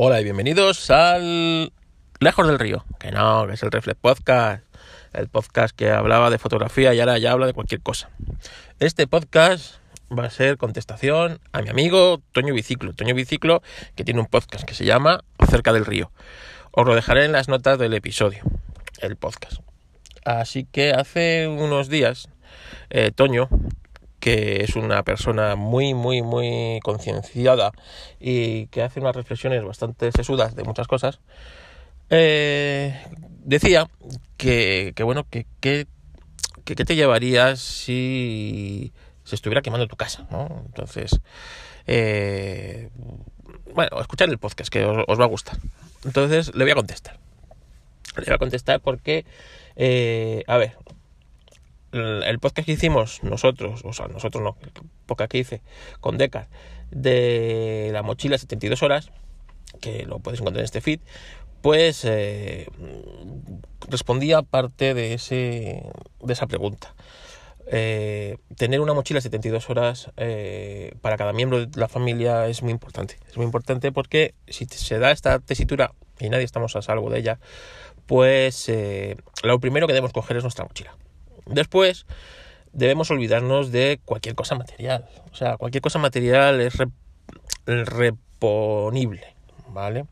Hola y bienvenidos al Lejos del Río, que no, que es el Reflex Podcast, el podcast que hablaba de fotografía y ahora ya habla de cualquier cosa. Este podcast va a ser contestación a mi amigo Toño Biciclo, Toño Biciclo que tiene un podcast que se llama Cerca del Río. Os lo dejaré en las notas del episodio, el podcast. Así que hace unos días, eh, Toño que es una persona muy, muy, muy concienciada y que hace unas reflexiones bastante sesudas de muchas cosas, eh, decía que, bueno, que, te llevarías si se estuviera quemando tu casa, ¿no? Entonces, eh, bueno, escuchar el podcast, que os, va a gustar. Entonces, le voy a contestar. Le voy a contestar porque, eh, a ver, el podcast que hicimos nosotros, o sea, nosotros no, el podcast que hice con Decar de la mochila 72 horas, que lo puedes encontrar en este feed, pues eh, respondía parte de, ese, de esa pregunta. Eh, tener una mochila 72 horas eh, para cada miembro de la familia es muy importante. Es muy importante porque si se da esta tesitura y nadie estamos a salvo de ella, pues lo primero que debemos coger es nuestra mochila. Después, debemos olvidarnos de cualquier cosa material. O sea, cualquier cosa material es reponible, ¿vale?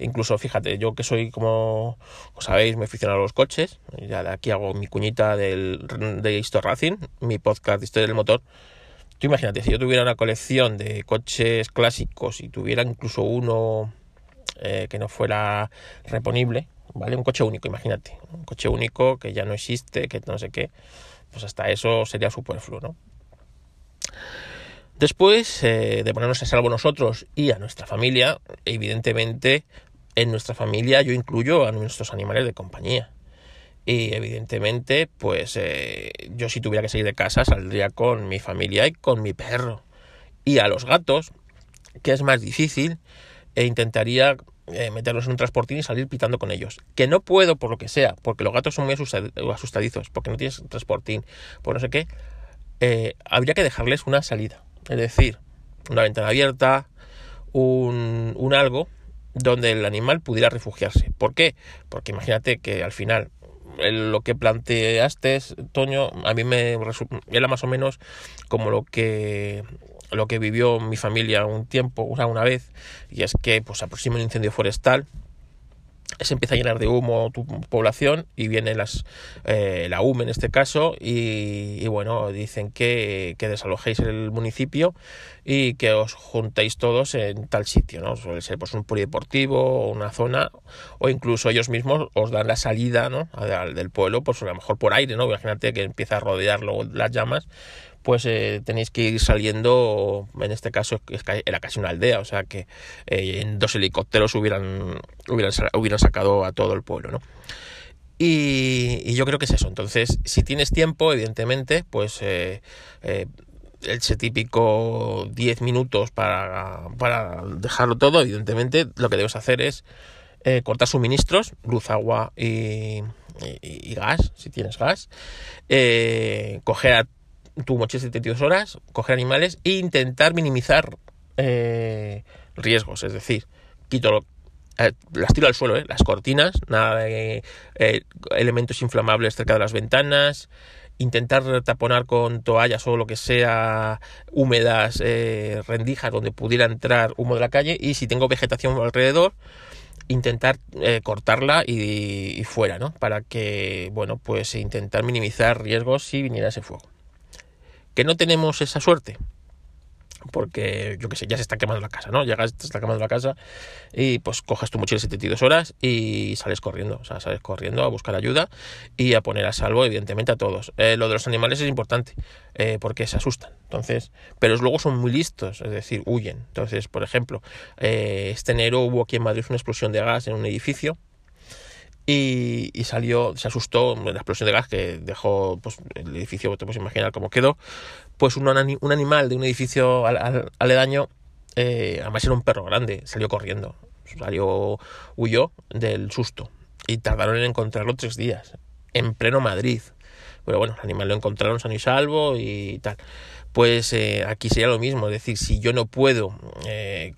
Incluso, fíjate, yo que soy como, os sabéis, me aficiono a los coches, ya de aquí hago mi cuñita del, de Histo Racing, mi podcast de historia del motor. Tú imagínate, si yo tuviera una colección de coches clásicos y tuviera incluso uno eh, que no fuera reponible, ¿vale? Un coche único, imagínate, un coche único que ya no existe, que no sé qué, pues hasta eso sería superfluo, ¿no? Después eh, de ponernos a salvo nosotros y a nuestra familia, evidentemente en nuestra familia yo incluyo a nuestros animales de compañía. Y evidentemente, pues eh, yo si tuviera que salir de casa saldría con mi familia y con mi perro. Y a los gatos, que es más difícil, e intentaría eh, meterlos en un transportín y salir pitando con ellos. Que no puedo por lo que sea, porque los gatos son muy asustadizos, porque no tienes transportín, por no sé qué, eh, habría que dejarles una salida. Es decir, una ventana abierta, un, un algo donde el animal pudiera refugiarse. ¿Por qué? Porque imagínate que al final lo que planteaste, Toño, a mí me era más o menos como lo que lo que vivió mi familia un tiempo, una vez, y es que pues aproxima un incendio forestal, se empieza a llenar de humo tu población y viene las, eh, la UME en este caso y, bueno, dicen que, que, desalojéis el municipio y que os juntéis todos en tal sitio, ¿no? Suele ser pues un polideportivo o una zona o incluso ellos mismos os dan la salida, ¿no? del pueblo, pues a lo mejor por aire, ¿no? Imagínate que empieza a rodear las llamas pues eh, tenéis que ir saliendo, en este caso era casi una aldea, o sea que eh, en dos helicópteros hubieran, hubieran, sacado a todo el pueblo, ¿no? Y, yo creo que es eso. Entonces, si tienes tiempo, evidentemente, pues eh, ese típico 10 minutos para, para dejarlo todo, evidentemente, lo que debes hacer es cortar suministros, luz, agua y, y, gas, si tienes gas, coger a tu mochila 72 horas, coger animales e intentar minimizar eh, riesgos, es decir, quito eh, las tiro al suelo, eh, las cortinas, nada de elementos inflamables cerca de las ventanas, intentar taponar con toallas o lo que sea húmedas, rendijas donde pudiera entrar humo de la calle y si tengo vegetación alrededor, intentar cortarla y, y, fuera, ¿no? Para que, bueno, pues intentar minimizar riesgos si viniera ese fuego. Que no tenemos esa suerte, porque yo que sé, ya se está quemando la casa, ¿no? Llegas, te está quemando la casa y pues coges tu mochila 72 horas y sales corriendo, o sea, sales corriendo a buscar ayuda y a poner a salvo, evidentemente, a todos. Eh, lo de los animales es importante eh, porque se asustan, entonces, pero luego son muy listos, es decir, huyen. Entonces, por ejemplo, eh, este enero hubo aquí en Madrid una explosión de gas en un edificio y, salió, se asustó la explosión de gas que dejó pues, el edificio, te puedes imaginar cómo quedó, pues un, un animal de un edificio aledaño, eh, además era un perro grande, salió corriendo, salió, huyó del susto y tardaron en encontrarlo tres días, en pleno Madrid. Pero bueno, el animal lo encontraron sano y salvo y tal. Pues eh, aquí sería lo mismo, es decir, si yo no puedo, eh,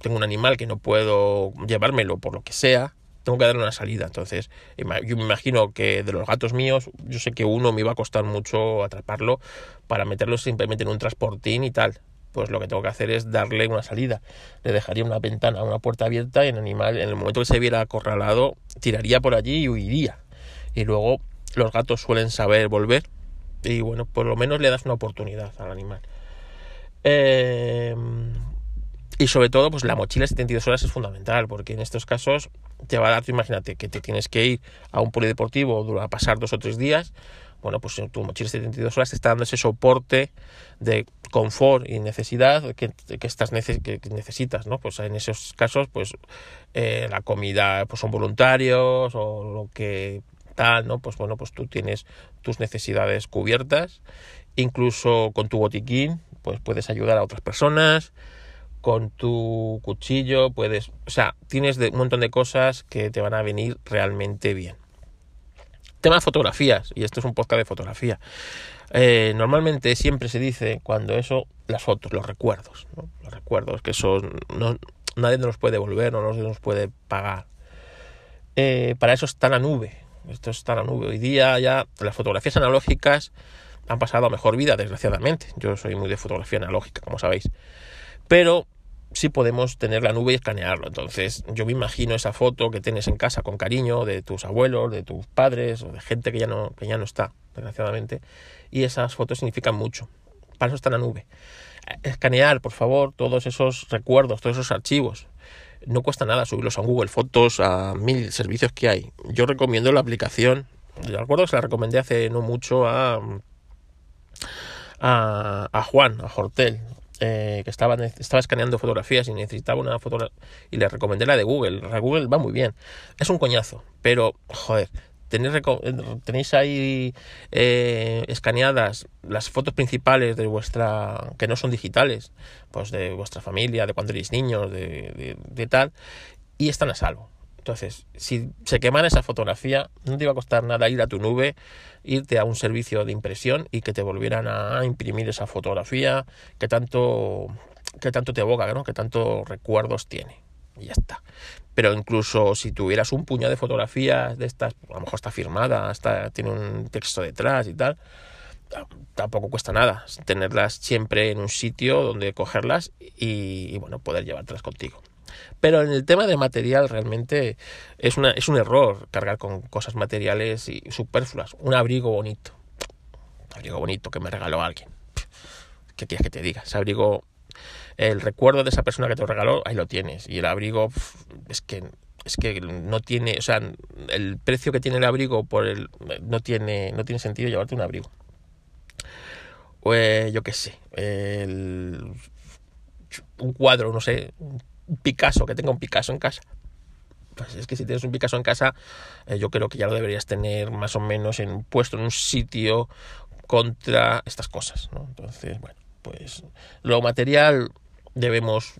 tengo un animal que no puedo llevármelo por lo que sea, tengo que darle una salida. Entonces, yo me imagino que de los gatos míos, yo sé que uno me iba a costar mucho atraparlo para meterlo simplemente en un transportín y tal. Pues lo que tengo que hacer es darle una salida. Le dejaría una ventana, una puerta abierta y el animal, en el momento que se viera acorralado, tiraría por allí y huiría. Y luego los gatos suelen saber volver y bueno, por lo menos le das una oportunidad al animal. Eh, y sobre todo, pues la mochila de 72 horas es fundamental, porque en estos casos te va a dar, imagínate, que te tienes que ir a un polideportivo a pasar dos o tres días, bueno, pues tu mochila de 72 horas te está dando ese soporte de confort y necesidad que, estás que necesitas, ¿no? Pues en esos casos, pues eh, la comida pues son voluntarios o lo que tal, ¿no? Pues bueno, pues tú tienes tus necesidades cubiertas, incluso con tu botiquín, pues puedes ayudar a otras personas, con tu cuchillo puedes, o sea, tienes un montón de cosas que te van a venir realmente bien. Tema de fotografías, y esto es un podcast de fotografía. Eh, normalmente siempre se dice cuando eso, las fotos, los recuerdos, los recuerdos, que son, no, nadie nos puede devolver, no nos puede pagar. Eh, para eso está la nube, esto está la nube. Hoy día ya las fotografías analógicas han pasado a mejor vida, desgraciadamente. Yo soy muy de fotografía analógica, como sabéis. Pero sí podemos tener la nube y escanearlo. Entonces, yo me imagino esa foto que tienes en casa con cariño de tus abuelos, de tus padres o de gente que ya no, que ya no está, desgraciadamente. Y esas fotos significan mucho. Para eso está la nube. Escanear, por favor, todos esos recuerdos, todos esos archivos. No cuesta nada subirlos a Google Fotos, a mil servicios que hay. Yo recomiendo la aplicación. Yo recuerdo que se la recomendé hace no mucho a, a, a Juan, a Hortel, eh, que estaba, estaba escaneando fotografías y necesitaba una foto y le recomendé la de Google. La Google va muy bien. Es un coñazo, pero joder, tenéis, tenéis ahí eh, escaneadas las fotos principales de vuestra, que no son digitales, pues de vuestra familia, de cuando erais niños, de, de tal, y están a salvo. Entonces, si se quemara esa fotografía, no te iba a costar nada ir a tu nube, irte a un servicio de impresión y que te volvieran a imprimir esa fotografía que tanto, que tanto te evoca, ¿no? que tanto recuerdos tiene. Y ya está. Pero incluso si tuvieras un puñado de fotografías de estas, a lo mejor está firmada, está, tiene un texto detrás y tal, tampoco cuesta nada tenerlas siempre en un sitio donde cogerlas y, y bueno, poder llevártelas contigo. Pero en el tema de material realmente es, una, es un error cargar con cosas materiales y superfluas. Un abrigo bonito. Un abrigo bonito que me regaló alguien. ¿Qué quieres que te diga? Ese abrigo, el recuerdo de esa persona que te lo regaló, ahí lo tienes. Y el abrigo es que es que no tiene, o sea, el precio que tiene el abrigo por el no tiene no tiene sentido llevarte un abrigo. Pues yo qué sé, un cuadro, no sé, Picasso, que tenga un Picasso en casa. Pues es que si tienes un Picasso en casa, eh, yo creo que ya lo deberías tener más o menos en, puesto en un sitio contra estas cosas. Entonces, bueno, pues lo material debemos,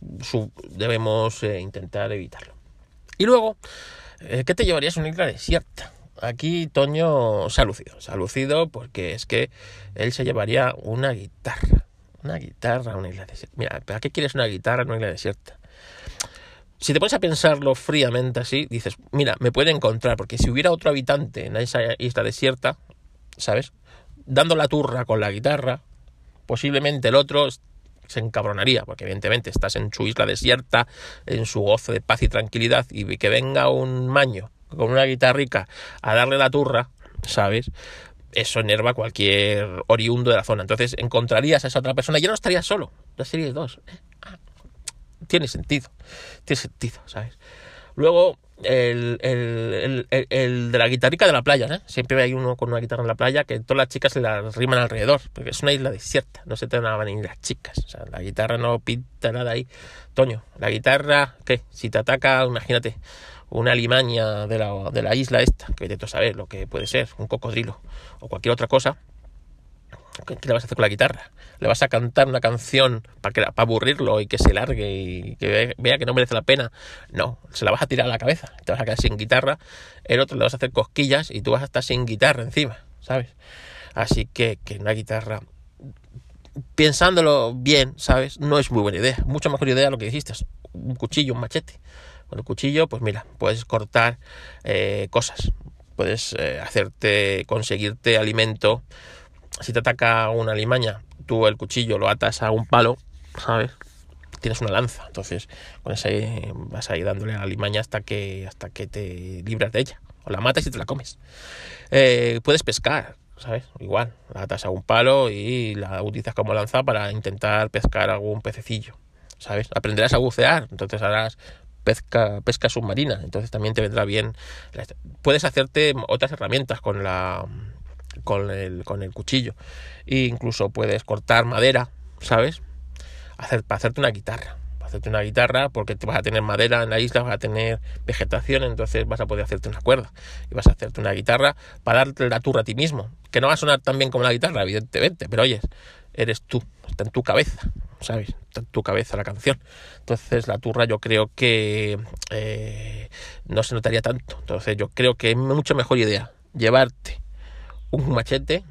debemos eh, intentar evitarlo. Y luego, eh, ¿qué te llevarías a una isla desierta? Aquí Toño se ha lucido, se ha lucido porque es que él se llevaría una guitarra. Una guitarra a una isla desierta. Mira, ¿para qué quieres una guitarra en una isla desierta? Si te pones a pensarlo fríamente así, dices, mira, me puede encontrar, porque si hubiera otro habitante en esa isla desierta, ¿sabes? Dando la turra con la guitarra, posiblemente el otro se encabronaría, porque evidentemente estás en su isla desierta, en su gozo de paz y tranquilidad, y que venga un maño con una guitarrica a darle la turra, ¿sabes? Eso enerva a cualquier oriundo de la zona. Entonces encontrarías a esa otra persona y ya no estarías solo, ya serías dos tiene sentido, tiene sentido, ¿sabes? Luego, el, el, el, de la guitarrica de la playa, ¿eh? Siempre hay uno con una guitarra en la playa que todas las chicas se la riman alrededor, porque es una isla desierta, no se te van a las chicas, o sea, la guitarra no pinta nada ahí. Toño, la guitarra, ¿qué? Si te ataca, imagínate, una limaña de la, de la isla esta, que de todo saber lo que puede ser, un cocodrilo o cualquier otra cosa, ¿Qué, le vas a hacer con la guitarra? ¿Le vas a cantar una canción para, que, para aburrirlo y que se largue y que vea que no merece la pena? No, se la vas a tirar a la cabeza, te vas a quedar sin guitarra, el otro le vas a hacer cosquillas y tú vas a estar sin guitarra encima, ¿sabes? Así que, que una guitarra pensándolo bien, ¿sabes? No es muy buena idea. Mucho mejor idea lo que dijiste, un cuchillo, un machete. Con el cuchillo, pues mira, puedes cortar eh, cosas, puedes eh, hacerte, conseguirte alimento. Si te ataca una limaña, tú el cuchillo lo atas a un palo, ¿sabes? Tienes una lanza, entonces con ese vas a ir dándole a la limaña hasta que, hasta que te libras de ella. O la matas y te la comes. Eh, puedes pescar, ¿sabes? Igual, la atas a un palo y la utilizas como lanza para intentar pescar algún pececillo, ¿sabes? Aprenderás a bucear, entonces harás pesca, pesca submarina, entonces también te vendrá bien. Puedes hacerte otras herramientas con la con el, con el cuchillo. E incluso puedes cortar madera, ¿sabes? Hacer, para hacerte una guitarra. Para hacerte una guitarra, porque vas a tener madera en la isla, vas a tener vegetación, entonces vas a poder hacerte una cuerda. Y vas a hacerte una guitarra para darte la turra a ti mismo. Que no va a sonar tan bien como la guitarra, evidentemente, pero oyes, eres tú, está en tu cabeza, ¿sabes? Está en tu cabeza la canción. Entonces la turra yo creo que eh, no se notaría tanto. Entonces yo creo que es mucho mejor idea llevarte un machete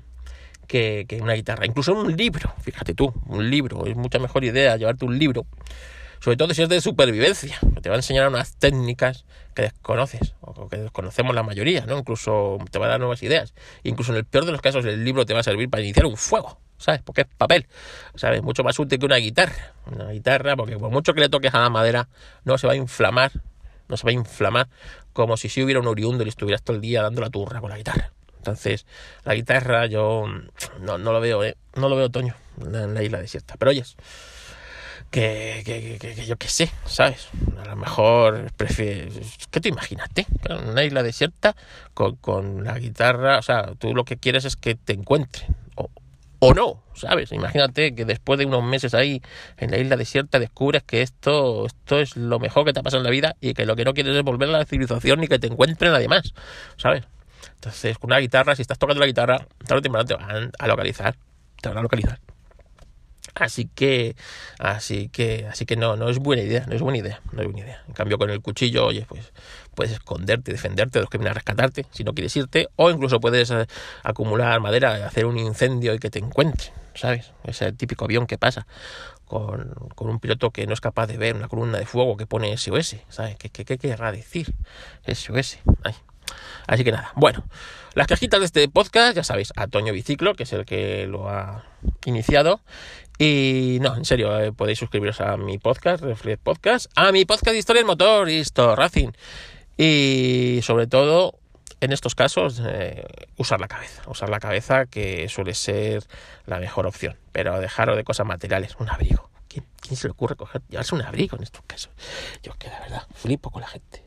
que, una guitarra. Incluso un libro, fíjate tú, un libro. Es mucha mejor idea llevarte un libro. Sobre todo si es de supervivencia, te va a enseñar unas técnicas que desconoces, o que desconocemos la mayoría, ¿no? Incluso te va a dar nuevas ideas. Incluso en el peor de los casos, el libro te va a servir para iniciar un fuego, ¿sabes? Porque es papel, ¿sabes? Mucho más útil que una guitarra. Una guitarra, porque por mucho que le toques a la madera, no se va a inflamar, no se va a inflamar como si si hubiera un oriundo y le estuvieras todo el día dando la turra con la guitarra. Entonces, la guitarra yo no, lo veo, ¿eh? no lo veo otoño en la isla desierta. Pero oyes, que, que, que, yo qué sé, ¿sabes? A lo mejor prefieres... ¿Qué te imaginaste? Una isla desierta con, con, la guitarra, o sea, tú lo que quieres es que te encuentren. O, o no, ¿sabes? Imagínate que después de unos meses ahí en la isla desierta descubres que esto, esto es lo mejor que te ha pasado en la vida y que lo que no quieres es volver a la civilización ni que te encuentren nadie más, ¿sabes? Entonces, con una guitarra, si estás tocando la guitarra, tarde o temprano te van a localizar. Te van a localizar. Así que, así que, así que no, no es buena idea, no es buena idea, no es buena idea. En cambio, con el cuchillo, oye, pues puedes esconderte, defenderte de los que vienen a rescatarte, si no quieres irte, o incluso puedes eh, acumular madera, hacer un incendio y que te encuentren, ¿sabes? Ese típico avión que pasa con, con, un piloto que no es capaz de ver una columna de fuego que pone SOS, ¿sabes? ¿Qué, qué, qué querrá decir? SOS. Ay, Así que nada, bueno, las cajitas de este podcast, ya sabéis, a Toño Biciclo, que es el que lo ha iniciado. Y no, en serio, eh, podéis suscribiros a mi podcast, Reflex Podcast, a mi podcast de Historia del Motor, Histo Racing. Y sobre todo, en estos casos, eh, usar la cabeza. Usar la cabeza, que suele ser la mejor opción. Pero dejaros de cosas materiales, un abrigo. ¿Quién, se le ocurre coger, llevarse un abrigo en estos casos? Yo que la verdad, flipo con la gente.